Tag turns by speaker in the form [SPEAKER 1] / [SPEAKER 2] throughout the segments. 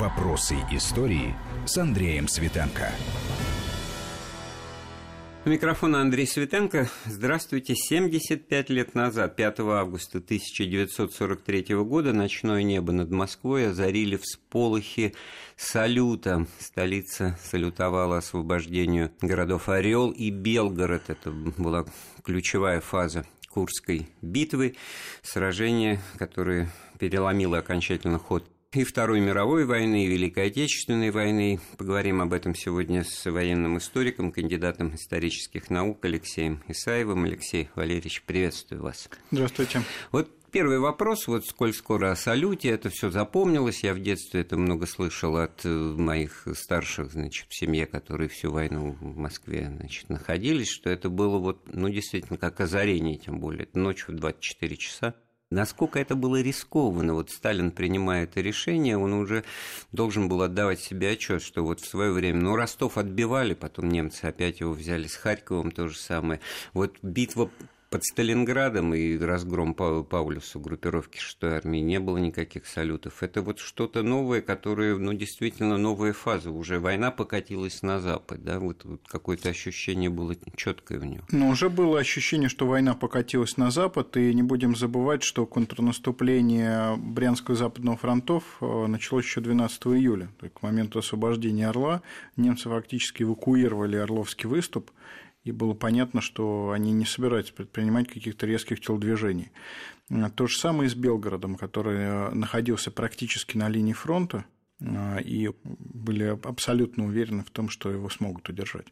[SPEAKER 1] Вопросы истории с Андреем Светенко.
[SPEAKER 2] У микрофона Андрей Светенко. Здравствуйте. 75 лет назад, 5 августа 1943 года, ночное небо над Москвой озарили всполохи салюта. Столица салютовала освобождению городов Орел и Белгород. Это была ключевая фаза Курской битвы, сражение, которое переломило окончательно ход и Второй мировой войны, и Великой Отечественной войны. Поговорим об этом сегодня с военным историком, кандидатом исторических наук Алексеем Исаевым. Алексей Валерьевич, приветствую вас.
[SPEAKER 3] Здравствуйте.
[SPEAKER 2] Вот Первый вопрос, вот сколь скоро о салюте, это все запомнилось, я в детстве это много слышал от э, моих старших, значит, в семье, которые всю войну в Москве, значит, находились, что это было вот, ну, действительно, как озарение, тем более, ночью в 24 часа, Насколько это было рискованно, вот Сталин, принимая это решение, он уже должен был отдавать себе отчет, что вот в свое время, ну, Ростов отбивали, потом немцы опять его взяли с Харьковом, то же самое. Вот битва под Сталинградом и разгром Паулюса группировки 6-й армии не было никаких салютов. Это вот что-то новое, которое, ну, действительно новая фаза. Уже война покатилась на Запад, да, вот, вот какое-то ощущение было четкое в нем.
[SPEAKER 3] Но уже было ощущение, что война покатилась на Запад, и не будем забывать, что контрнаступление Брянского и Западного фронтов э, началось еще 12 июля. К моменту освобождения Орла немцы фактически эвакуировали Орловский выступ, и было понятно, что они не собираются предпринимать каких-то резких телодвижений. То же самое и с Белгородом, который находился практически на линии фронта, и были абсолютно уверены в том, что его смогут удержать.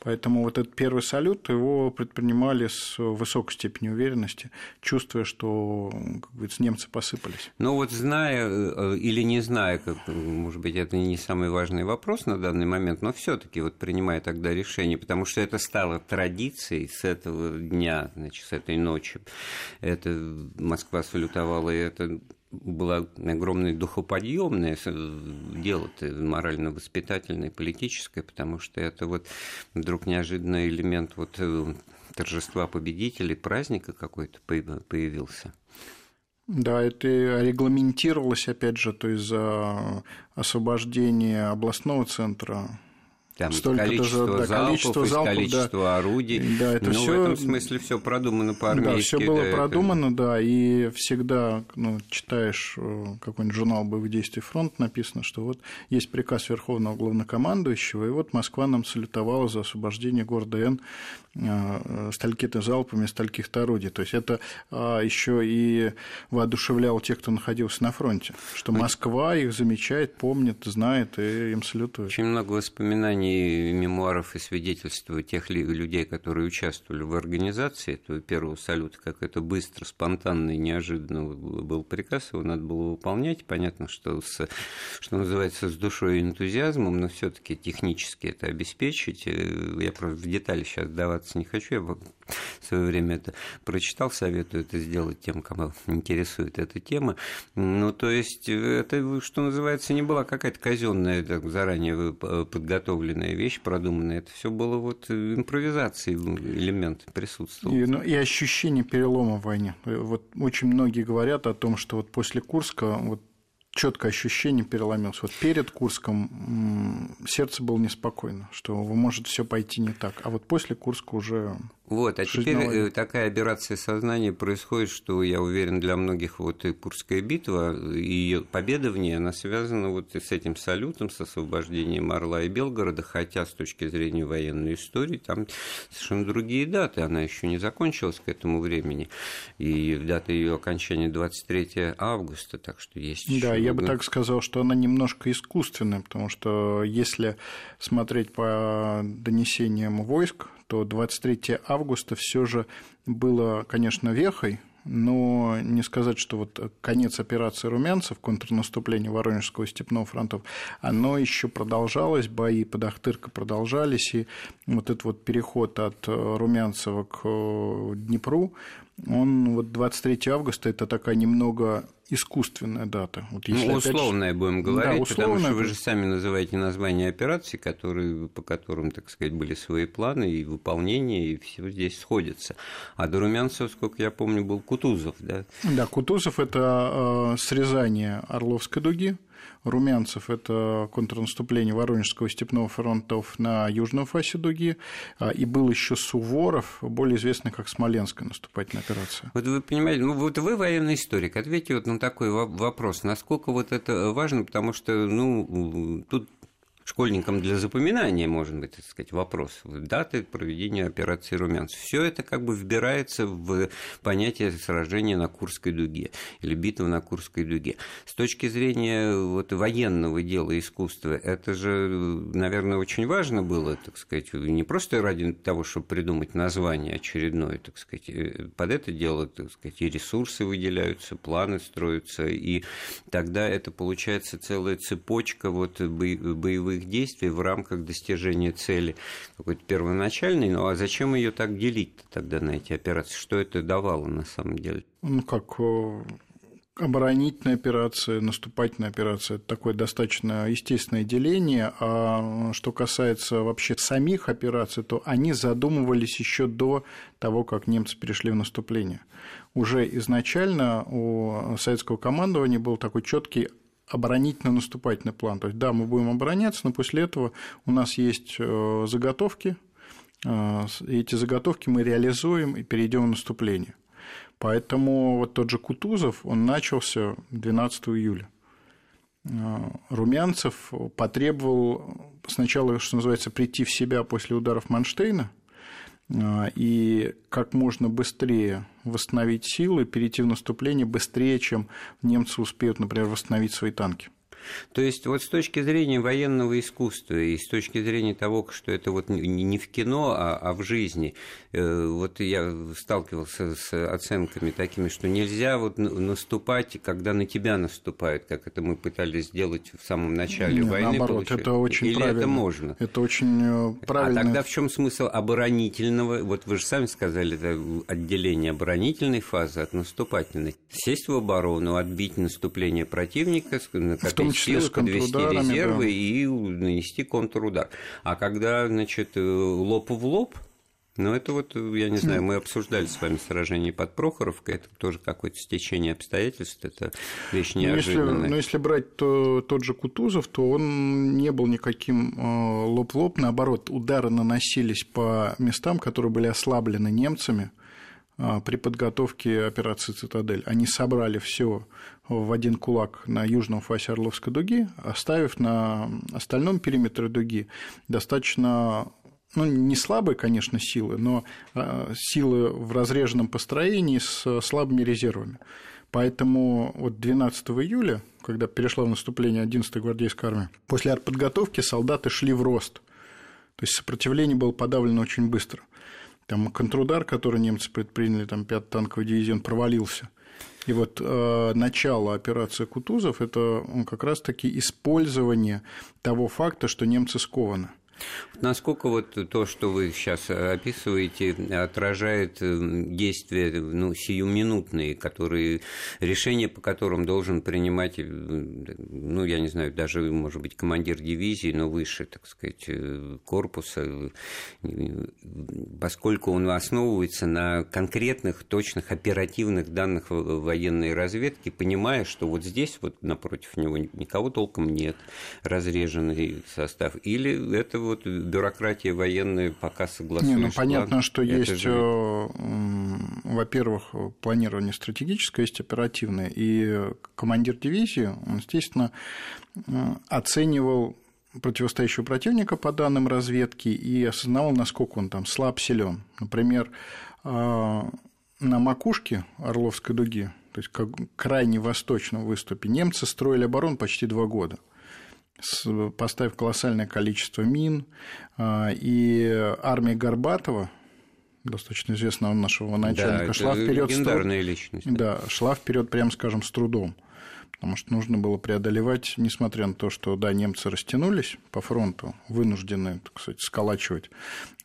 [SPEAKER 3] Поэтому вот этот первый салют его предпринимали с высокой степенью уверенности, чувствуя, что, как говорится, немцы посыпались.
[SPEAKER 2] Ну вот зная э, или не зная, как, может быть, это не самый важный вопрос на данный момент, но все таки вот принимая тогда решение, потому что это стало традицией с этого дня, значит, с этой ночи. Это Москва салютовала, и это было огромное духоподъемное дело морально-воспитательное, политическое, потому что это вот вдруг неожиданный элемент вот э, торжества победителей, праздника какой-то появился.
[SPEAKER 3] Да, это регламентировалось, опять же, то есть за освобождение областного центра
[SPEAKER 2] там Столько количество даже, да, залпов, количество, залпов, количество да. орудий. Да, это ну, все, в этом смысле все продумано по-армейски.
[SPEAKER 3] Да, все было да, продумано, это... да, и всегда ну, читаешь э, какой-нибудь журнал боевых действий фронт, написано, что вот есть приказ Верховного Главнокомандующего, и вот Москва нам салютовала за освобождение города Н э, сталькиты залпами стальких-то орудий. То есть это а, еще и воодушевляло тех, кто находился на фронте, что Москва их замечает, помнит, знает и им салютует.
[SPEAKER 2] Очень много воспоминаний и мемуаров и свидетельств тех людей, которые участвовали в организации этого первого салюта, как это быстро, спонтанно и неожиданно был приказ, его надо было выполнять. Понятно, что, с, что называется, с душой и энтузиазмом, но все таки технически это обеспечить. Э, я просто в детали сейчас даваться не хочу, я в свое время это прочитал, советую это сделать тем, кому интересует эта тема. Ну, то есть, это, что называется, не была какая-то казенная заранее подготовленная продуманная вещь, продуманная. Это все было вот э, импровизацией, элемент присутствовал.
[SPEAKER 3] И, ну, и ощущение перелома в войне. Вот очень многие говорят о том, что вот после Курска вот четкое ощущение переломилось. Вот перед Курском сердце было неспокойно, что может все пойти не так. А вот после Курска уже
[SPEAKER 2] вот, а теперь э, такая операция сознания происходит, что, я уверен, для многих вот и Курская битва, и победа в ней, она связана вот с этим салютом, с освобождением Орла и Белгорода, хотя с точки зрения военной истории там совершенно другие даты, она еще не закончилась к этому времени, и дата ее окончания 23 августа, так что есть
[SPEAKER 3] Да, я бы так сказал, что она немножко искусственная, потому что если смотреть по донесениям войск, то 23 августа все же было, конечно, вехой, но не сказать, что вот конец операции румянцев, контрнаступление Воронежского и Степного фронтов, оно еще продолжалось, бои под Ахтыркой продолжались, и вот этот вот переход от Румянцева к Днепру, он вот 23 августа это такая немного искусственная дата. Вот
[SPEAKER 2] если ну, условная, опять... будем говорить, да, условная... потому что вы же сами называете название операций, которые, по которым, так сказать, были свои планы и выполнение, и все здесь сходится. А до Румянцева, сколько я помню, был Кутузов, да?
[SPEAKER 3] Да, Кутузов – это э, срезание Орловской дуги, Румянцев – это контрнаступление Воронежского степного фронтов на южном фасе дуги, а, и был еще Суворов, более известный как Смоленская наступательная операция.
[SPEAKER 2] Вот вы понимаете, ну вот вы военный историк, ответьте вот на такой вопрос, насколько вот это важно, потому что, ну, тут школьникам для запоминания, может быть, так сказать, вопрос. Даты проведения операции «Румянцев». Все это как бы вбирается в понятие сражения на Курской дуге или битвы на Курской дуге. С точки зрения вот, военного дела искусства, это же, наверное, очень важно было, так сказать, не просто ради того, чтобы придумать название очередное, так сказать, э, под это дело, так сказать, и ресурсы выделяются, планы строятся, и тогда это получается целая цепочка вот боевых боевых действий в рамках достижения цели какой-то первоначальной. Ну а зачем ее так делить тогда на эти операции? Что это давало на самом деле?
[SPEAKER 3] Ну, как э, оборонительная операция, наступательная операция – это такое достаточно естественное деление. А что касается вообще самих операций, то они задумывались еще до того, как немцы перешли в наступление. Уже изначально у советского командования был такой четкий оборонительно-наступательный план. То есть, да, мы будем обороняться, но после этого у нас есть э, заготовки, э, и эти заготовки мы реализуем и перейдем в наступление. Поэтому вот тот же Кутузов, он начался 12 июля. Э, Румянцев потребовал сначала, что называется, прийти в себя после ударов Манштейна и как можно быстрее восстановить силы, перейти в наступление быстрее, чем немцы успеют, например, восстановить свои танки.
[SPEAKER 2] То есть вот с точки зрения военного искусства и с точки зрения того, что это вот не в кино, а, а в жизни, э, вот я сталкивался с оценками такими, что нельзя вот наступать, когда на тебя наступают, как это мы пытались сделать в самом начале Нет, войны.
[SPEAKER 3] Наоборот, получается. это очень
[SPEAKER 2] Или
[SPEAKER 3] правильно.
[SPEAKER 2] это можно?
[SPEAKER 3] Это очень э, правильно.
[SPEAKER 2] А тогда в чем смысл оборонительного? Вот вы же сами сказали, это отделение оборонительной фазы от наступательной. Сесть в оборону, отбить наступление противника,
[SPEAKER 3] в том числе
[SPEAKER 2] силы, подвести резервы да. и нанести контрудар. А когда, значит, э, лоб в лоб, ну, это вот, я не знаю, мы обсуждали с вами сражение под Прохоровкой, это тоже какое-то стечение обстоятельств, это вещь неожиданная.
[SPEAKER 3] Но если, но если брать то, тот же Кутузов, то он не был никаким э, лоб в лоб, наоборот, удары наносились по местам, которые были ослаблены немцами, при подготовке операции «Цитадель». Они собрали все в один кулак на южном фасе Орловской дуги, оставив на остальном периметре дуги достаточно ну, не слабые, конечно, силы, но а, силы в разреженном построении с слабыми резервами. Поэтому вот 12 июля, когда перешла в наступление 11-я гвардейская армия, после артподготовки солдаты шли в рост. То есть сопротивление было подавлено очень быстро. Там контрудар, который немцы предприняли, там 5 танковый дивизион провалился. И вот э, начало операции Кутузов – это как раз-таки использование того факта, что немцы скованы.
[SPEAKER 2] Насколько вот то, что вы сейчас описываете, отражает э, действия ну, сиюминутные, которые, решения по которым должен принимать, э, ну, я не знаю, даже, может быть, командир дивизии, но выше, так сказать, э, корпуса, поскольку он основывается на конкретных, точных, оперативных данных военной разведки, понимая, что вот здесь вот напротив него никого толком нет, разреженный состав, или это вот бюрократия военная пока согласуешь. Не,
[SPEAKER 3] ну понятно, план, что есть, же... Э, во-первых, планирование стратегическое, есть оперативное, и командир дивизии, он, естественно, оценивал противостоящего противника по данным разведки и осознавал, насколько он там слаб, силен. Например, э, на макушке Орловской дуги, то есть как крайне восточном выступе, немцы строили оборону почти два года – поставив колоссальное количество мин, а, и армия Горбатова, достаточно известного нашего начальника, да, шла вперед.
[SPEAKER 2] личность.
[SPEAKER 3] Да, шла вперед, прямо скажем, с трудом. Потому что нужно было преодолевать, несмотря на то, что да, немцы растянулись по фронту, вынуждены, так сказать, сколачивать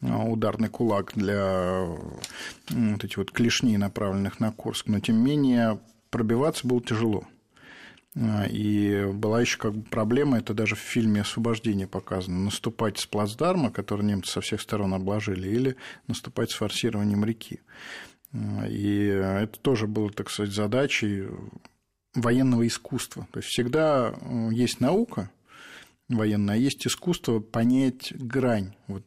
[SPEAKER 3] а, ударный кулак для вот этих вот клешней, направленных на Курск, но тем не менее пробиваться было тяжело. А, и была еще как бы проблема, это даже в фильме «Освобождение» показано, наступать с плацдарма, который немцы со всех сторон обложили, или наступать с форсированием реки. А, и это тоже было, так сказать, задачей военного искусства. То есть всегда э, есть наука военная, а есть искусство понять грань. Вот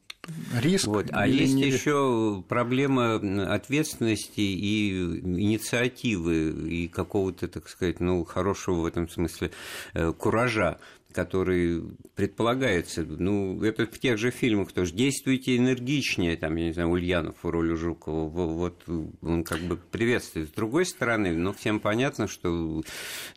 [SPEAKER 3] риск.
[SPEAKER 2] Вот. А есть не... еще проблема ответственности и инициативы и какого-то, так сказать, ну, хорошего в этом смысле э, куража который предполагается, ну, это в тех же фильмах тоже, действуйте энергичнее, там, я не знаю, Ульянов в роли Жукова, вот он как бы приветствует. С другой стороны, ну, всем понятно, что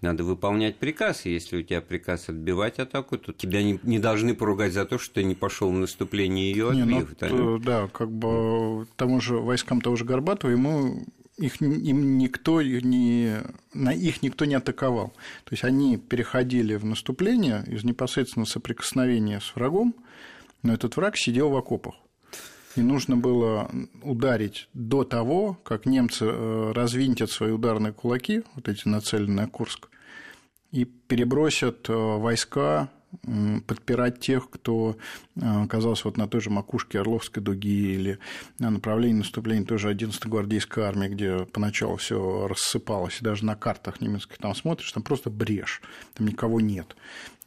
[SPEAKER 2] надо выполнять приказ, если у тебя приказ отбивать атаку, то тебя не, не должны поругать за то, что ты не пошел в наступление ее отбив.
[SPEAKER 3] Не, ну, да, как бы тому же войскам того же Горбатова ему их им никто не, на их никто не атаковал. То есть они переходили в наступление из непосредственного соприкосновения с врагом, но этот враг сидел в окопах. И нужно было ударить до того, как немцы э, развинтят свои ударные кулаки, вот эти нацеленные на Курск, и перебросят э, войска подпирать тех, кто э, оказался вот на той же макушке Орловской дуги или на направлении наступления той же 11-й гвардейской армии, где поначалу все рассыпалось, и даже на картах немецких там смотришь, там просто брешь, там никого нет.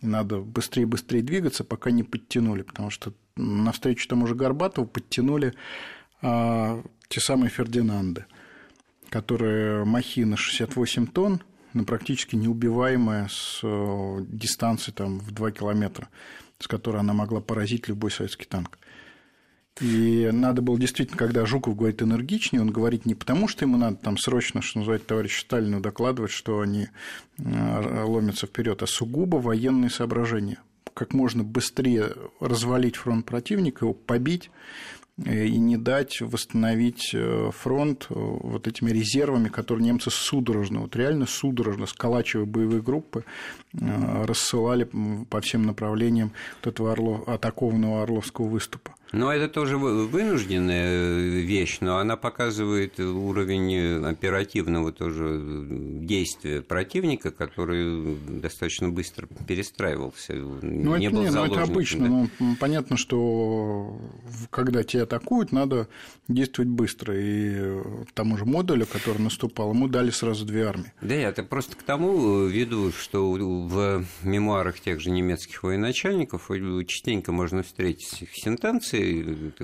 [SPEAKER 3] И надо быстрее-быстрее двигаться, пока не подтянули, потому что навстречу тому же Горбатову подтянули а, те самые Фердинанды, которые махина 68 тонн, ну, практически неубиваемая с э, дистанции там, в 2 километра, с которой она могла поразить любой советский танк. И надо было действительно, когда Жуков говорит энергичнее, он говорит не потому, что ему надо там срочно, что называется, товарищу Сталину докладывать, что они э, ломятся вперед, а сугубо военные соображения. Как можно быстрее развалить фронт противника, его побить, и не дать восстановить э, фронт э, вот этими резервами, которые немцы судорожно, вот реально судорожно, сколачивая боевые группы, рассылали по всем направлениям вот этого Орло, атакованного Орловского выступа.
[SPEAKER 2] Но это тоже вынужденная э, вещь, но она показывает уровень оперативного тоже действия противника, который достаточно быстро перестраивался.
[SPEAKER 3] Ну, не это, был не, ну, это обычно. Да? Ну, понятно, что когда тебя атакуют, надо действовать быстро. И тому же модулю, который наступал, ему дали сразу две армии.
[SPEAKER 2] Да, это просто к тому веду, что в мемуарах тех же немецких военачальников частенько можно встретить сентенции,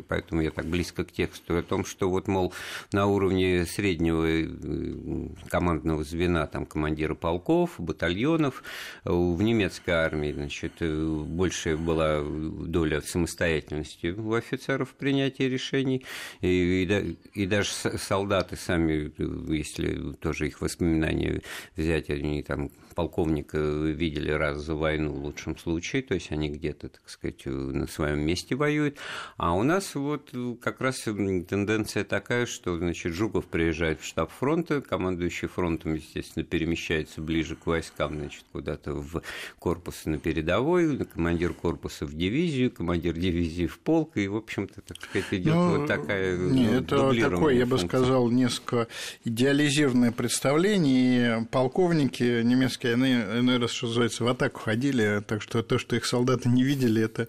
[SPEAKER 2] поэтому я так близко к тексту, о том, что вот, мол, на уровне среднего э, командного звена, там, командира полков, батальонов, э, в немецкой армии, значит, э, большая была доля самостоятельности у офицеров в принятии решений, и, и, и даже солдаты сами, если тоже их воспоминания взять, они там полковника видели раз за войну в лучшем случае, то есть они где-то, так сказать, на своем месте воюют. А у нас вот как раз тенденция такая, что, значит, Жуков приезжает в штаб фронта, командующий фронтом, естественно, перемещается ближе к войскам, значит, куда-то в корпус на передовой, командир корпуса в дивизию, командир дивизии в полк, и, в общем-то, так сказать, идет ну, вот такая
[SPEAKER 3] Нет, это такое, я бы сказал, несколько идеализированное представление, и полковники немецкие они иной раз, что называется, в атаку ходили, так что то, что их солдаты не видели, это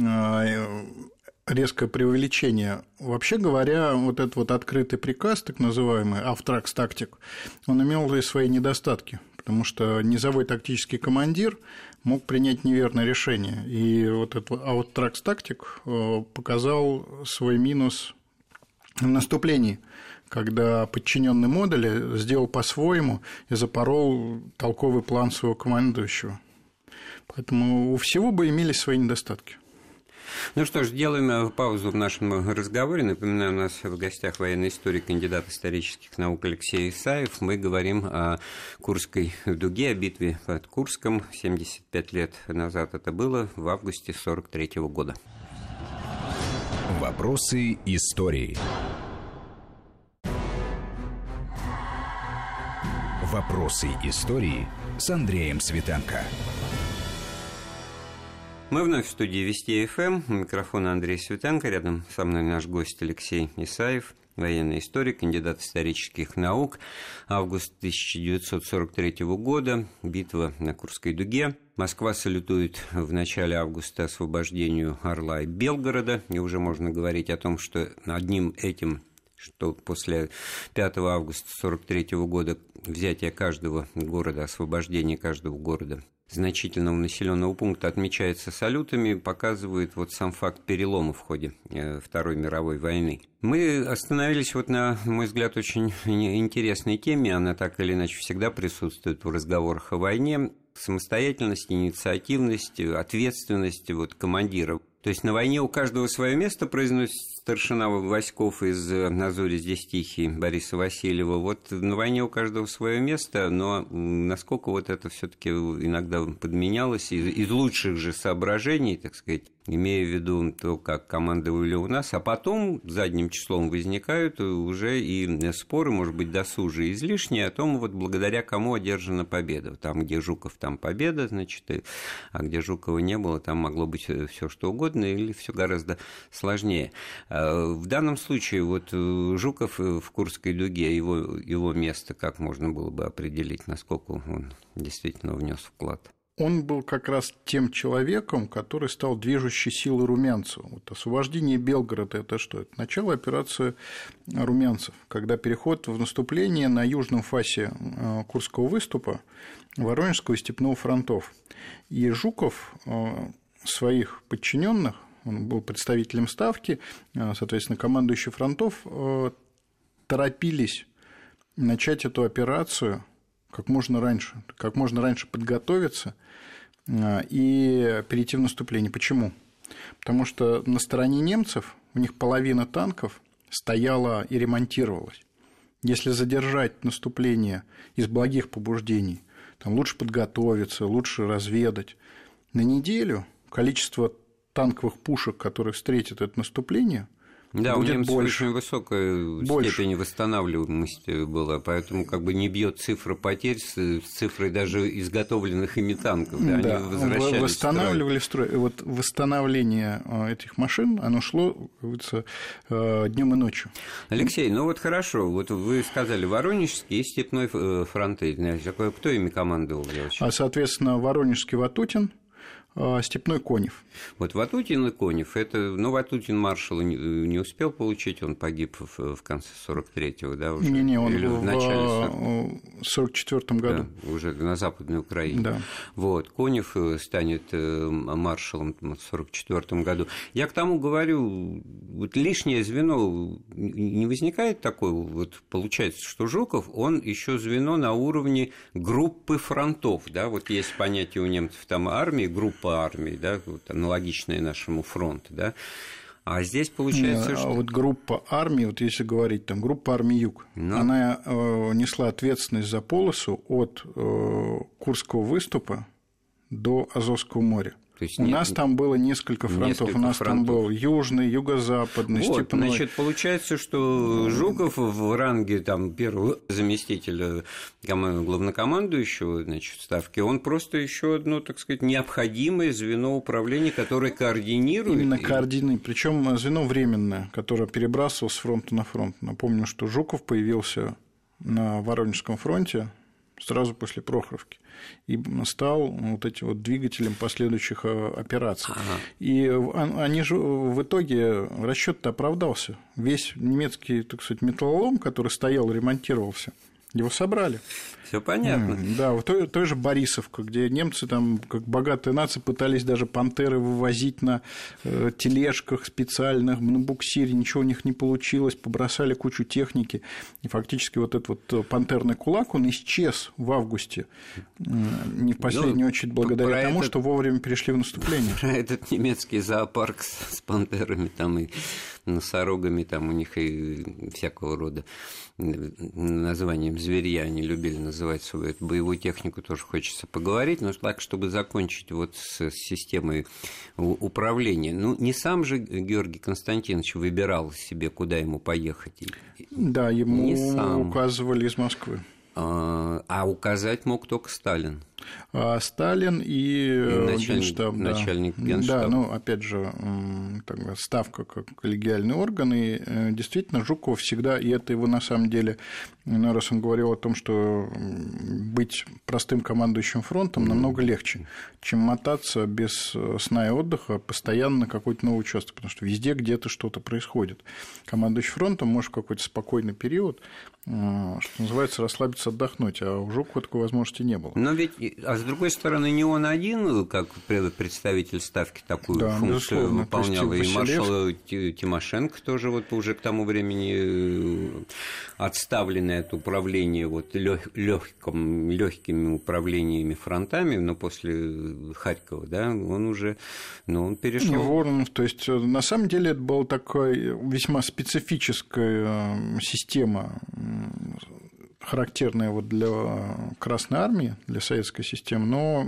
[SPEAKER 3] а, резкое преувеличение. Вообще говоря, вот этот вот открытый приказ, так называемый Автракс тактик, он имел и свои недостатки, потому что низовой тактический командир мог принять неверное решение. И вот этот Автракс тактик э, показал свой минус в наступлении – когда подчиненный модуля сделал по-своему и запорол толковый план своего командующего. Поэтому у всего бы имелись свои недостатки.
[SPEAKER 2] Ну что ж, делаем э, паузу в нашем разговоре. Напоминаю, у нас в гостях военный историк, кандидат исторических наук Алексей Исаев. Мы говорим о Курской дуге, о битве под Курском. 75 лет назад это было, в августе 43 года.
[SPEAKER 1] Вопросы истории. Вопросы истории с Андреем Светенко.
[SPEAKER 2] Мы вновь в студии Вести ФМ. Микрофон Андрей Светенко. Рядом со мной наш гость Алексей Исаев, военный историк, кандидат исторических наук. Август 1943 года. Битва на Курской дуге. Москва салютует в начале августа освобождению Орла и Белгорода. И уже можно говорить о том, что одним этим что после 5 августа 1943 года взятие каждого города, освобождение каждого города значительного населенного пункта отмечается салютами, показывает вот сам факт перелома в ходе э, Второй мировой войны. Мы остановились вот на, мой взгляд, очень интересной теме. Она так или иначе всегда присутствует в разговорах о войне. Самостоятельность, инициативность, ответственность вот, командира. То есть на войне у каждого свое место произносит старшина Васьков из «Назори здесь тихий» Бориса Васильева. Вот на войне у каждого свое место, но насколько вот это все таки иногда подменялось из, из лучших же соображений, так сказать, имея в виду то, как командовали у нас, а потом задним числом возникают уже и споры, может быть, досужие излишние, о том, вот благодаря кому одержана победа. Там, где Жуков, там победа, значит, а где Жукова не было, там могло быть все что угодно или все гораздо сложнее. А, в данном случае вот э, Жуков э, в Курской дуге, его, его место как можно было бы определить, насколько он действительно внес вклад?
[SPEAKER 3] он был как раз тем человеком, который стал движущей силой румянцев. Вот освобождение Белгорода – это что? Это начало операции румянцев, когда переход в наступление на южном фасе э, Курского выступа Воронежского и Степного фронтов. И Жуков э, своих подчиненных, он был представителем Ставки, э, соответственно, командующий фронтов, торопились начать эту операцию как можно раньше, как можно раньше подготовиться а, и перейти в наступление. Почему? Потому что на стороне немцев у них половина танков стояла и ремонтировалась. Если задержать наступление из благих побуждений, там лучше подготовиться, лучше разведать, на неделю количество танковых пушек, которые встретят это наступление,
[SPEAKER 2] да, будет у немцев больше. очень высокая больше. степень восстанавливаемости была, поэтому как бы не бьет цифра потерь с, цифрой даже изготовленных ими танков. Да,
[SPEAKER 3] да. Они возвращались восстанавливали в строй. Вот восстановление э, этих машин, оно шло, как говорится, э, днем и ночью.
[SPEAKER 2] Алексей, ну вот хорошо, вот вы сказали Воронежский и Степной э, фронты. Кто ими командовал?
[SPEAKER 3] А, соответственно, Воронежский Ватутин – степной Конев.
[SPEAKER 2] Вот Ватутин и Конев, это, ну, Ватутин маршала не, не успел получить, он погиб в, в конце 43-го, да, уже?
[SPEAKER 3] Не-не, он Или в, в начале 44-м году.
[SPEAKER 2] Да, уже на Западной Украине.
[SPEAKER 3] Да.
[SPEAKER 2] Вот, Конев э, станет э, маршалом в 44 году. Я к тому говорю, вот лишнее звено, не возникает такое, вот получается, что Жуков, он еще звено на уровне группы фронтов, да, вот есть понятие у немцев там армии, группа армии, да, вот, аналогичная нашему фронту, да. А здесь получается,
[SPEAKER 3] Не,
[SPEAKER 2] что...
[SPEAKER 3] Вот группа армии, вот если говорить, там, группа армии Юг, ну... она э, несла ответственность за полосу от э, Курского выступа до Азовского моря. То есть у нет, нас там было несколько фронтов. Несколько у нас фронтов. там был южный, юго-западный, вот, степной.
[SPEAKER 2] Значит, получается, что Жуков в ранге там, первого заместителя главнокомандующего значит, ставки, он просто еще одно, так сказать, необходимое звено управления, которое координирует.
[SPEAKER 3] Именно координирует. Причем звено временное, которое перебрасывалось с фронта на фронт. Напомню, что Жуков появился на Воронежском фронте сразу после Прохоровки и стал вот этим вот двигателем последующих э, операций. Ага. И они же в итоге расчет оправдался. Весь немецкий, так сказать, металлолом, который стоял, ремонтировался, его собрали.
[SPEAKER 2] Все понятно.
[SPEAKER 3] Да, в той, той же Борисовка, где немцы там, как богатые нации, пытались даже пантеры вывозить на э, тележках специальных, на буксире, ничего у них не получилось, побросали кучу техники. И фактически вот этот вот э, пантерный кулак, он исчез в августе, не в последнюю ну, очередь благодаря тому, этот... что вовремя перешли в наступление.
[SPEAKER 2] Про этот немецкий зоопарк с пантерами там и носорогами, там у них и всякого рода названием зверья они любили называть свою эту боевую технику, тоже хочется поговорить, но так, чтобы закончить вот с системой управления. Ну, не сам же Георгий Константинович выбирал себе, куда ему поехать.
[SPEAKER 3] Да, ему указывали из Москвы.
[SPEAKER 2] А, а указать мог только Сталин.
[SPEAKER 3] А Сталин и,
[SPEAKER 2] и
[SPEAKER 3] э,
[SPEAKER 2] начальник,
[SPEAKER 3] Генштаб.
[SPEAKER 2] Начальник
[SPEAKER 3] да.
[SPEAKER 2] Генштаба.
[SPEAKER 3] Да, ну, опять же, так, ставка как коллегиальный орган, и э, действительно Жуков всегда, и это его на самом деле, ну, раз он говорил о том, что быть простым командующим фронтом намного легче, чем мотаться без э, сна и отдыха постоянно на какой-то новый участок, потому что везде где-то что-то происходит. Командующий фронтом может в какой-то спокойный период что называется, расслабиться, отдохнуть, а у Жукова такой возможности не было.
[SPEAKER 2] Но ведь, а с другой стороны, не он один, как представитель Ставки, такую да, функцию выполнял, и маршал Тимошенко тоже вот уже к тому времени э, отставленный от управления вот легким, легкими управлениями фронтами, но после Харькова, да, он уже, ну, он перешел.
[SPEAKER 3] Воронов, то есть, э, на самом деле, это была такая весьма специфическая э, система характерная вот для Красной Армии, для советской системы, но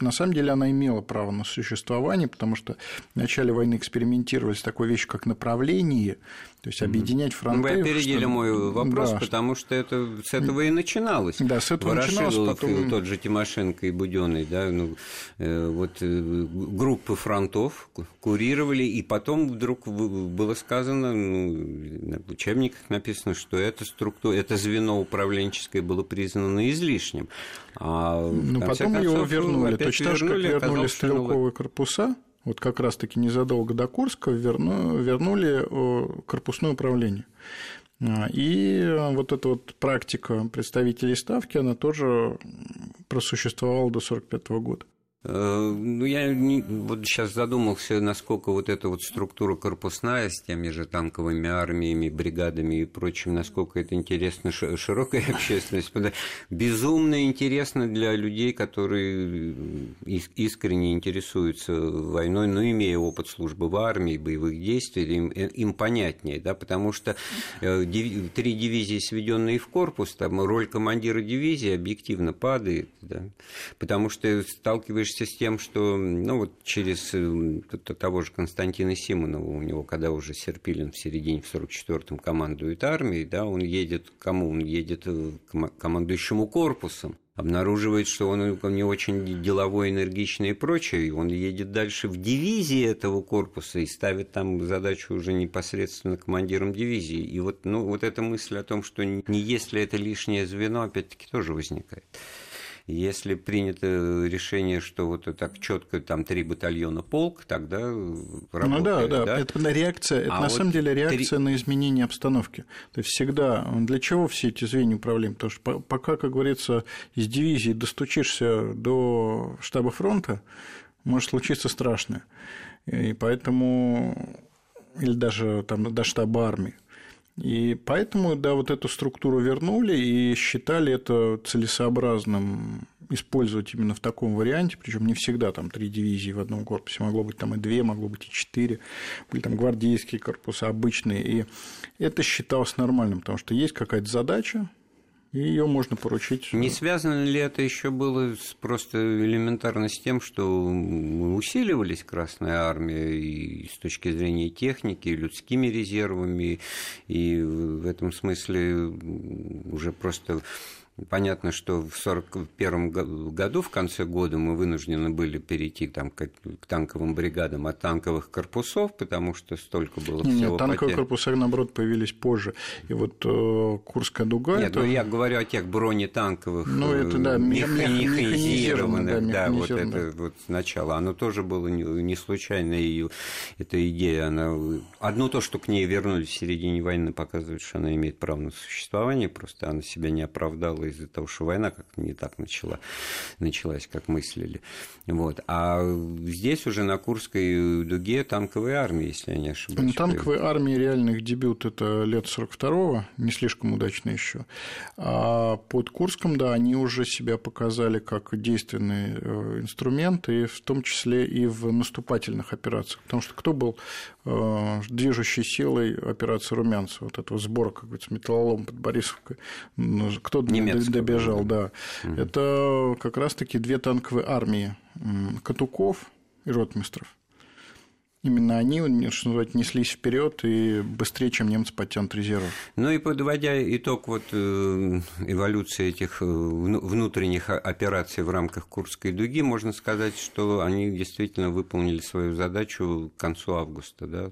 [SPEAKER 3] на самом деле она имела право на существование, потому что в начале войны экспериментировали с такой вещью, как направление, то есть объединять фронты.
[SPEAKER 2] Вы опередили что... мой вопрос, да. потому что это с этого и начиналось.
[SPEAKER 3] Да, с этого начиналось. Потом...
[SPEAKER 2] Тот же Тимошенко и Буденный, да, ну, э, вот э, группы фронтов курировали, и потом вдруг было сказано, ну, в учебниках написано, что это структура, это звено управленческое было признано излишним.
[SPEAKER 3] А ну, потом концов, его вернули. Точно так же, как вернули стрелковые корпуса, вот как раз-таки незадолго до Курска верну, вернули корпусное управление. А, и вот эта вот практика представителей Ставки, она тоже просуществовала до 1945 года.
[SPEAKER 2] Э, ну, я не, вот сейчас задумался, насколько вот эта вот структура корпусная с теми же танковыми армиями, бригадами и прочим, насколько это интересно широкой общественности. Безумно интересно для людей, которые искренне интересуются войной, но имея опыт службы в армии, боевых действий, им, э, им понятнее, да, потому что э, три дивизии, сведенные в корпус, там роль командира дивизии объективно падает, да, потому что сталкиваешься сталкиваешься с тем, что ну, вот через э, того же Константина Симонова, у него, когда уже Серпилин в середине, в 44-м командует армией, да, он едет, кому он едет, э, к командующему корпусом, обнаруживает, что он не очень деловой, энергичный и прочее, и он едет дальше в дивизии этого корпуса и ставит там задачу уже непосредственно командиром дивизии. И вот, ну, вот эта мысль о том, что не если это лишнее звено, опять-таки тоже возникает. Если принято решение, что вот так четко там три батальона полк, тогда работает.
[SPEAKER 3] Ну да, да, да? это реакция, это а на вот самом деле реакция 3... на изменение обстановки. То есть всегда для чего все эти звенья управления? Потому что пока, как говорится, из дивизии достучишься до штаба фронта, может случиться страшное. И поэтому или даже там до штаба армии. И поэтому, да, вот эту структуру вернули и считали это целесообразным использовать именно в таком варианте, причем не всегда там три дивизии в одном корпусе, могло быть там и две, могло быть и четыре, были там гвардейские корпусы обычные, и это считалось нормальным, потому что есть какая-то задача, и ее можно поручить.
[SPEAKER 2] Не связано ли это еще было с, просто элементарно с тем, что усиливались Красная Армия и с точки зрения техники, и людскими резервами, и в этом смысле уже просто Понятно, что в 1941 году, в конце года, мы вынуждены были перейти там, к, к танковым бригадам от танковых корпусов, потому что столько было
[SPEAKER 3] нет,
[SPEAKER 2] всего
[SPEAKER 3] танковые потерь. корпуса, наоборот, появились позже. И вот э, Курская дуга...
[SPEAKER 2] Нет, это... ну я говорю о тех бронетанковых,
[SPEAKER 3] ну, это, да,
[SPEAKER 2] механизированных, да, да, вот это вот начало. Оно тоже было не случайно, и эта идея, она... Одно то, что к ней вернулись в середине войны, показывает, что она имеет право на существование, просто она себя не оправдала из-за того, что война как-то не так начала, началась, как мыслили. Вот. А здесь уже на Курской дуге танковые армии, если я не ошибаюсь.
[SPEAKER 3] Ну, танковые армии реальных дебют это лет 42-го, не слишком удачно еще. А под Курском, да, они уже себя показали как действенный э, инструмент, и в том числе и в наступательных операциях. Потому что кто был э, движущей силой операции Румянцева, вот этого сбора, как говорится, металлолом под Борисовкой? Ну, кто Немецкого, добежал, да. Угу. Это как раз-таки две танковые армии Катуков и Ротмистров. именно они, что называется, неслись вперед и быстрее, чем немцы подтянут резервы.
[SPEAKER 2] Ну и подводя итог вот э, эволюции этих э, внутренних операций в рамках Курской дуги, можно сказать, что они действительно выполнили свою задачу к концу августа, да?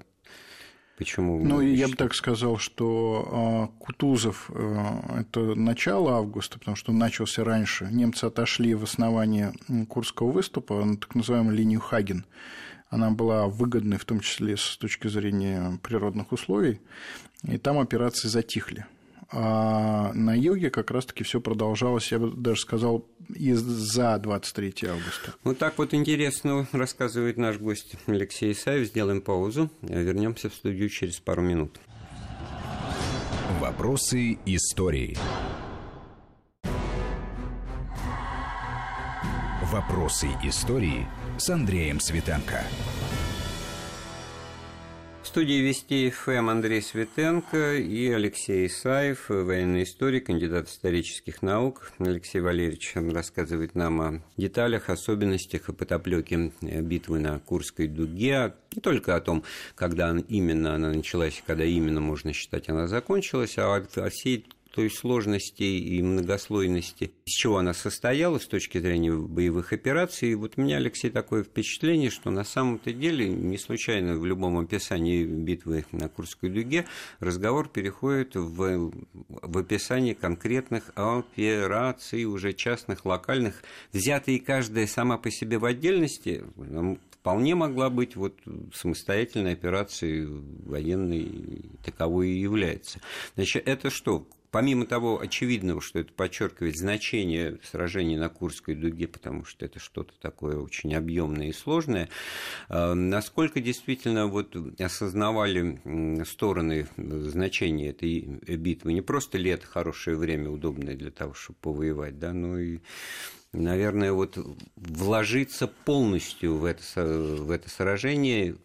[SPEAKER 2] Почему?
[SPEAKER 3] Ну, я бы так сказал, что а, Кутузов э, – это начало августа, потому что он начался раньше. Немцы отошли в основание Курского выступа на так называемую линию Хаген она была выгодной, в том числе с точки зрения природных условий, и там операции затихли. А на юге как раз-таки все продолжалось, я бы даже сказал, и за 23 августа.
[SPEAKER 2] Вот так вот интересно рассказывает наш гость Алексей Исаев. Сделаем паузу, вернемся в студию через пару минут.
[SPEAKER 1] Вопросы истории. Вопросы истории с Андреем Светенко.
[SPEAKER 2] Студии Вести ФМ Андрей Светенко и Алексей Исаев, военный историк, кандидат исторических наук. Алексей Валерьевич рассказывает нам о деталях, особенностях и потоплеке битвы на Курской дуге, не только о том, когда именно она началась, когда именно можно считать она закончилась, а о всей той сложности и многослойности, из чего она состояла с точки зрения боевых операций. И вот у меня, Алексей, такое впечатление, что на самом-то деле, не случайно в любом описании битвы на Курской дуге, разговор переходит в, в описание конкретных операций, уже частных, локальных, взятые каждая сама по себе в отдельности, вполне могла быть вот самостоятельной операцией военной, таковой и является. Значит, это что? Помимо того очевидного, что это подчеркивает значение сражений на Курской дуге, потому что это что-то такое очень объемное и сложное, э, насколько действительно вот осознавали стороны значения этой битвы? Не просто лето хорошее время, удобное для того, чтобы повоевать, да, но и наверное, вот вложиться полностью в это, в это сражение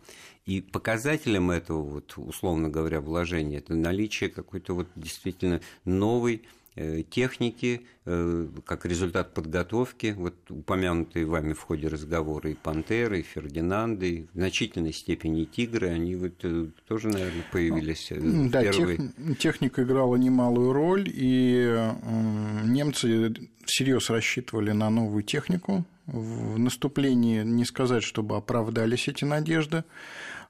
[SPEAKER 2] и показателем этого, вот, условно говоря, вложения, это наличие какой-то вот действительно новой э, техники, э, как результат подготовки, вот упомянутые вами в ходе разговора и «Пантеры», и «Фердинанды», и в значительной степени «Тигры», они вот э, тоже, наверное, появились
[SPEAKER 3] да, первые. Тех, техника играла немалую роль, и немцы всерьез рассчитывали на новую технику. В наступлении не сказать, чтобы оправдались эти надежды.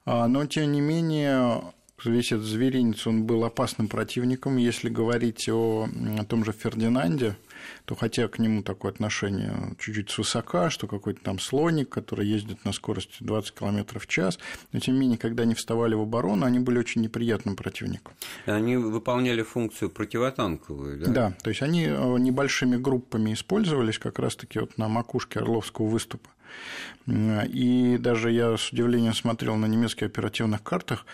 [SPEAKER 3] А, но, тем не менее, весь этот зверинец, он был опасным противником. Если говорить о, о том же Фердинанде, то хотя к нему такое отношение чуть-чуть свысока, что какой-то там слоник, который ездит на скорости 20 км в час, но тем не менее, когда они вставали в оборону, они были очень неприятным противником.
[SPEAKER 2] Они выполняли функцию противотанковую, да?
[SPEAKER 3] Да, то есть они э, небольшими группами использовались как раз-таки вот на макушке Орловского выступа. И даже я с удивлением смотрел на немецких оперативных картах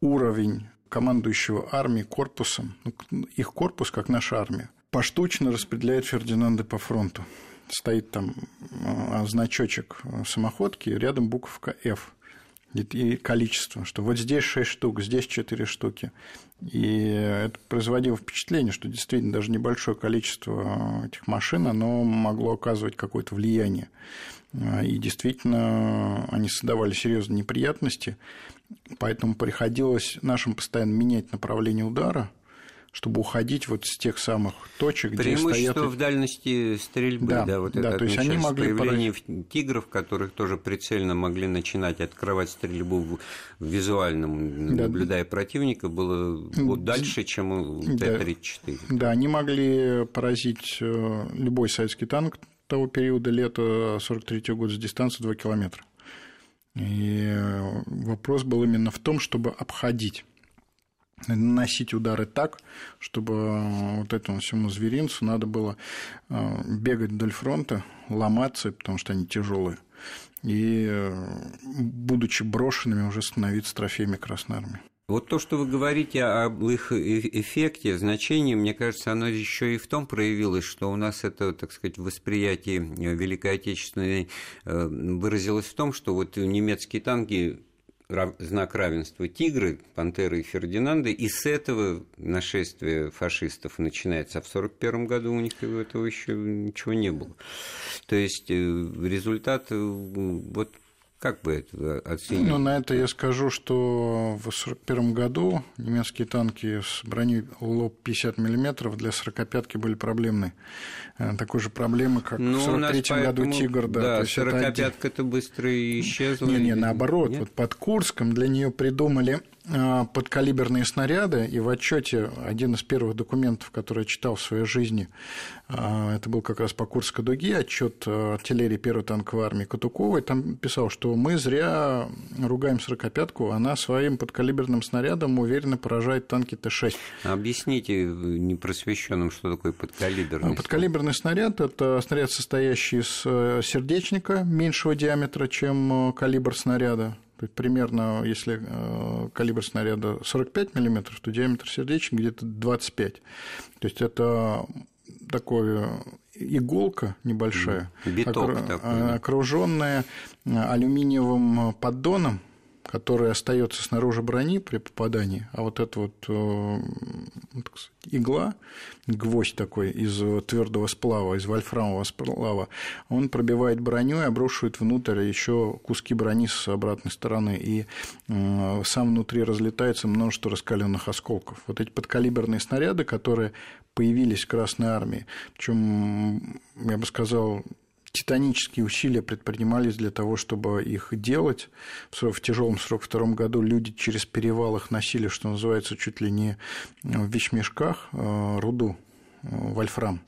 [SPEAKER 3] уровень командующего армией корпусом, ну, их корпус, как наша армия, поштучно распределяет Фердинанды по фронту. Стоит там а, значочек самоходки, рядом буковка F и количество, что вот здесь 6 штук, здесь 4 штуки. И это производило впечатление, что действительно даже небольшое количество этих машин, оно могло оказывать какое-то влияние. И действительно, они создавали серьезные неприятности, поэтому приходилось нашим постоянно менять направление удара – чтобы уходить вот с тех самых точек, где стоят...
[SPEAKER 2] в дальности стрельбы, да, да вот да, это то есть они могли появление пораз... тигров, которых тоже прицельно могли начинать открывать стрельбу в визуальном, да. наблюдая противника, было вот дальше, чем у Т-34.
[SPEAKER 3] Да. да, они могли поразить э, любой советский танк того периода лета 43 года с дистанции 2 километра. И э, вопрос был именно в том, чтобы обходить наносить удары так, чтобы вот этому всему зверинцу надо было э, бегать вдоль фронта, ломаться, потому что они тяжелые, и, э, будучи брошенными, уже становиться трофеями Красной Армии.
[SPEAKER 2] Вот то, что вы говорите об их эффекте, значении, мне кажется, оно еще и в том проявилось, что у нас это, так сказать, восприятие Великой Отечественной э, выразилось в том, что вот немецкие танки знак равенства тигры, пантеры и Фердинанды, и с этого нашествие фашистов начинается. А в 1941 году у них этого еще ничего не было. То есть э, результат э, вот Как бы это оценить?
[SPEAKER 3] Ну, на это я скажу, что в 1941 году немецкие танки с броней лоб 50 мм для 45-ки были проблемны. Э, такой же проблемы, как ну, в 1943 году «Тигр».
[SPEAKER 2] Да, да 45-ка-то быстро исчезла.
[SPEAKER 3] Не-не, наоборот. Нет? Вот под Курском для нее придумали подкалиберные снаряды, и в отчете один из первых документов, который я читал в своей жизни, а, это был как раз по Курской дуге, отчет а, артиллерии первой танковой армии Катуковой, там писал, что мы зря ругаем 45-ку, она своим подкалиберным снарядом уверенно поражает танки Т-6.
[SPEAKER 2] Объясните непросвещенным, что такое подкалиберный
[SPEAKER 3] Подкалиберный снаряд – это снаряд, состоящий из э, сердечника меньшего диаметра, чем э, калибр снаряда, примерно, если э, калибр снаряда 45 мм, то диаметр сердечника где-то 25. То есть это такое иголка небольшая,
[SPEAKER 2] Биток
[SPEAKER 3] окруженная алюминиевым поддоном, который остается снаружи брони при попадании, а вот эта вот э, сказать, игла, гвоздь такой из твердого сплава, из вольфрамового сплава, он пробивает броню и обрушивает внутрь еще куски брони с обратной стороны, и э, сам внутри разлетается множество раскаленных осколков. Вот эти подкалиберные снаряды, которые появились в Красной Армии, причем, я бы сказал, титанические усилия предпринимались для того, чтобы их делать. В тяжелом 42 году люди через перевал их носили, что называется, чуть ли не в вещмешках э, руду, э, вольфрам.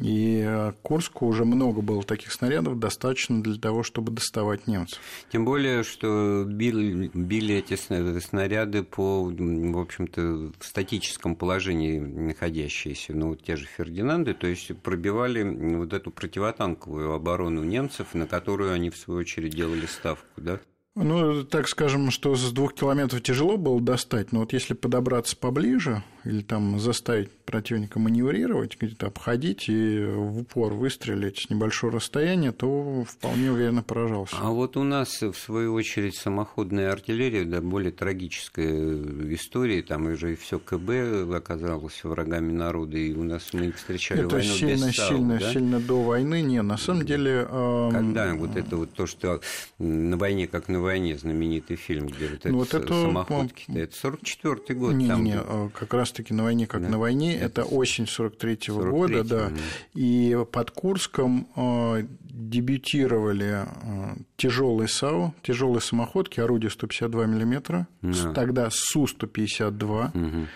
[SPEAKER 3] И э, Курску уже много было таких снарядов, достаточно для того, чтобы доставать немцев.
[SPEAKER 2] Тем более, что били, били эти снаряды по, в общем-то, в статическом положении находящиеся, ну, те же Фердинанды, то есть пробивали вот эту противотанковую оборону немцев, на которую они, в свою очередь, делали ставку, да?
[SPEAKER 3] Ну, так скажем, что с двух километров тяжело было достать, но вот если подобраться поближе или там заставить противника маневрировать, где-то обходить и в упор выстрелить с небольшого расстояния, то вполне уверенно поражался.
[SPEAKER 2] А вот у нас, в свою очередь, самоходная артиллерия, да, более трагическая история, там уже и все КБ оказалось врагами народа, и у нас мы встречали
[SPEAKER 3] это
[SPEAKER 2] войну
[SPEAKER 3] сильно,
[SPEAKER 2] без САУ,
[SPEAKER 3] сильно,
[SPEAKER 2] да?
[SPEAKER 3] сильно до войны, не, на самом деле...
[SPEAKER 2] Э, Когда вот это вот то, что на войне как на войне, знаменитый фильм, где вот, ну, вот это самоходки, это 44-й год.
[SPEAKER 3] Не,
[SPEAKER 2] там,
[SPEAKER 3] не. А как раз-таки на войне как да. на войне, это осень 43 -го года, да, и под Курском э, дебютировали э, тяжелые САУ, тяжелые самоходки, орудие 152 миллиметра, да. тогда Су-152, угу.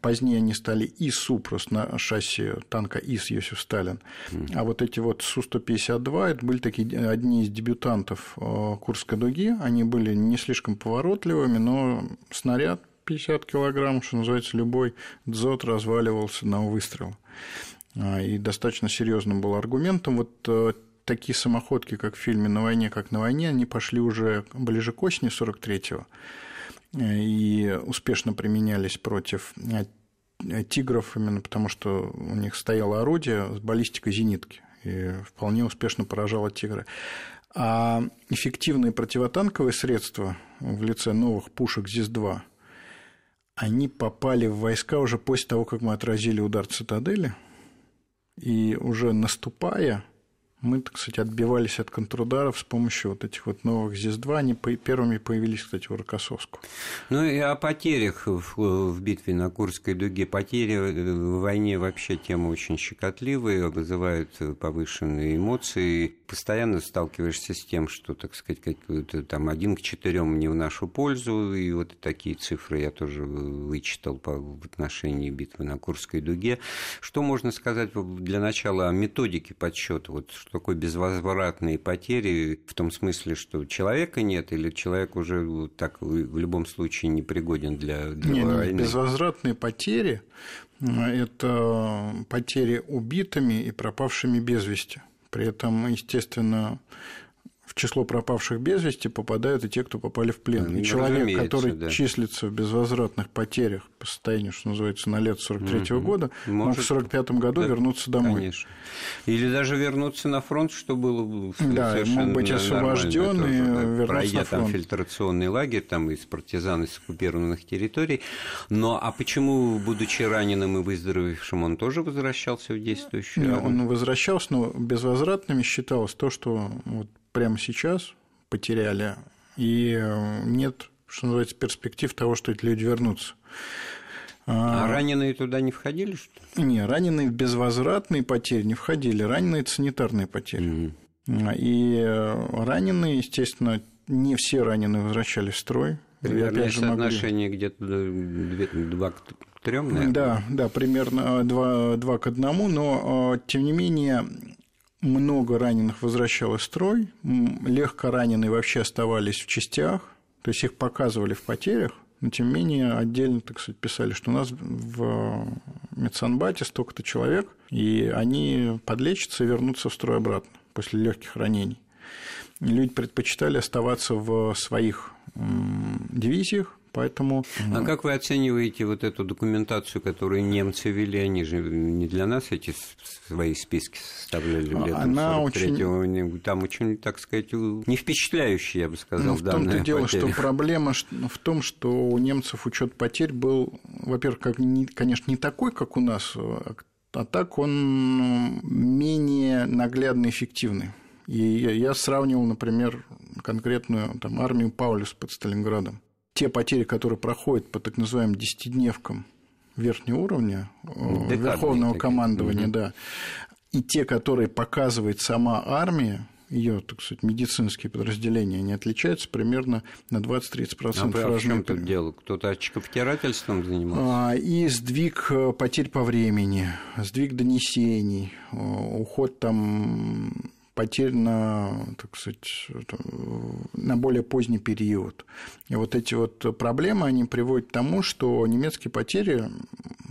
[SPEAKER 3] Позднее они стали ИСУ, просто на шасси танка ИС Йосиф Сталин. Mm. А вот эти вот Су-152, это были такие одни из дебютантов э, Курской дуги. Они были не слишком поворотливыми, но снаряд 50 килограмм, что называется, любой дзот разваливался на выстрел. А, и достаточно серьезным был аргументом. Вот э, такие самоходки, как в фильме «На войне, как на войне», они пошли уже ближе к осени 43-го и успешно применялись против э, тигров, именно потому что у них стояло орудие с баллистикой зенитки, и вполне успешно поражало тигры. А эффективные противотанковые средства в лице новых пушек ЗИС-2, они попали в войска уже после того, как мы отразили удар цитадели, и уже наступая, мы, сказать, отбивались от контрударов с помощью вот этих вот новых ЗИС-2. Они первыми появились, кстати, в Рокоссовску.
[SPEAKER 2] Ну и о потерях в, битве на Курской дуге. Потери в войне вообще тема очень щекотливая, вызывают повышенные эмоции. Постоянно сталкиваешься с тем, что, так сказать, какой-то там один к четырем не в нашу пользу. И вот такие цифры я тоже вычитал по, в отношении битвы на Курской дуге. Что можно сказать для начала о методике подсчета? Вот такой безвозвратные потери в том смысле, что человека нет или человек уже так в любом случае не пригоден для, для
[SPEAKER 3] не, войны? Не, безвозвратные потери – это потери убитыми и пропавшими без вести. При этом, естественно, в число пропавших без вести попадают и те, кто попали в плен. Ну, и человек, который да. числится в безвозвратных потерях по состоянию, что называется, на лет 43 -го угу. года, может в 45 году да, вернуться домой.
[SPEAKER 2] Конечно. Или даже вернуться на фронт, что было
[SPEAKER 3] Да, мог быть освобожден и вернуться
[SPEAKER 2] пройдя
[SPEAKER 3] на фронт.
[SPEAKER 2] там фильтрационный лагерь, там из партизан из оккупированных территорий. Но а почему, будучи раненым и выздоровевшим, он тоже возвращался в действующую
[SPEAKER 3] армию? Он возвращался, но безвозвратными считалось то, что вот прямо сейчас потеряли, и нет, что называется, перспектив того, что эти люди вернутся.
[SPEAKER 2] А, а раненые туда не входили, что
[SPEAKER 3] ли? Не, раненые в безвозвратные потери не входили, раненые – это санитарные потери. Mm-hmm. И э, раненые, естественно, не все раненые возвращались в строй.
[SPEAKER 2] Примерное соотношение могли... где-то 2 к 3, наверное?
[SPEAKER 3] Да, да, примерно 2, 2 к 1, но, тем не менее, много раненых возвращалось в строй, легко раненые вообще оставались в частях, то есть их показывали в потерях, но тем не менее отдельно, так сказать, писали, что у нас в медсанбате столько-то человек, и они подлечатся и вернутся в строй обратно после легких ранений. Люди предпочитали оставаться в своих дивизиях, Поэтому...
[SPEAKER 2] А как вы оцениваете вот эту документацию, которую немцы вели? Они же не для нас эти свои списки составляли летом Она очень... Там очень, так сказать, не впечатляющие, я бы сказал,
[SPEAKER 3] ну, в том-то дело, что проблема в том, что у немцев учет потерь был, во-первых, как, конечно, не такой, как у нас, а так он менее наглядно эффективный. И я сравнивал, например, конкретную там, армию Паулюс под Сталинградом. Те потери, которые проходят по так называемым десятидневкам верхнего уровня Декадные верховного командования, угу. да, и те, которые показывает сама армия, ее, так сказать, медицинские подразделения, они отличаются примерно на 20-30%.
[SPEAKER 2] А, а в чем тут дело? Кто-то очковтирательством занимался?
[SPEAKER 3] А, и сдвиг э, потерь по времени, сдвиг донесений, э, уход там потерь на, так сказать, на более поздний период. И вот эти вот проблемы, они приводят к тому, что немецкие потери,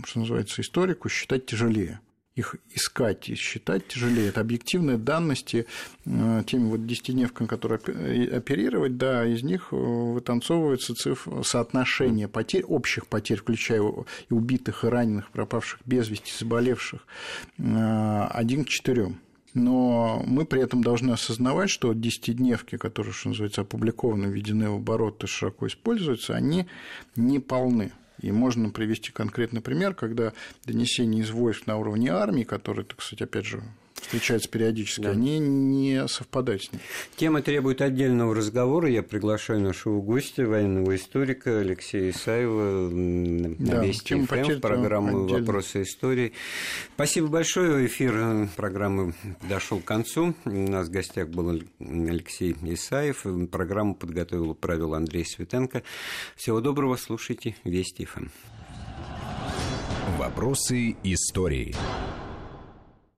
[SPEAKER 3] что называется, историку считать тяжелее их искать и считать тяжелее. Это объективные данности э, теми вот десятидневками, которые оперировать, да, из них э, вытанцовывается цифра, соотношение потерь, общих потерь, включая и убитых, и раненых, пропавших без вести, заболевших, э, один к четырем но мы при этом должны осознавать, что десятидневки, которые, что называется, опубликованы, введены в оборот и широко используются, они не полны. И можно привести конкретный пример, когда донесения из войск на уровне армии, которые, сказать, опять же, встречаются периодически, да. они не совпадают с ним.
[SPEAKER 2] Тема требует отдельного разговора. Я приглашаю нашего гостя, военного историка Алексея Исаева на да, Вести ФМ в программу отдельно. «Вопросы истории». Спасибо большое. Эфир программы дошел к концу. У нас в гостях был Алексей Исаев. Программу подготовил и провел Андрей Светенко. Всего доброго. Слушайте Вести ФМ.
[SPEAKER 1] «Вопросы истории».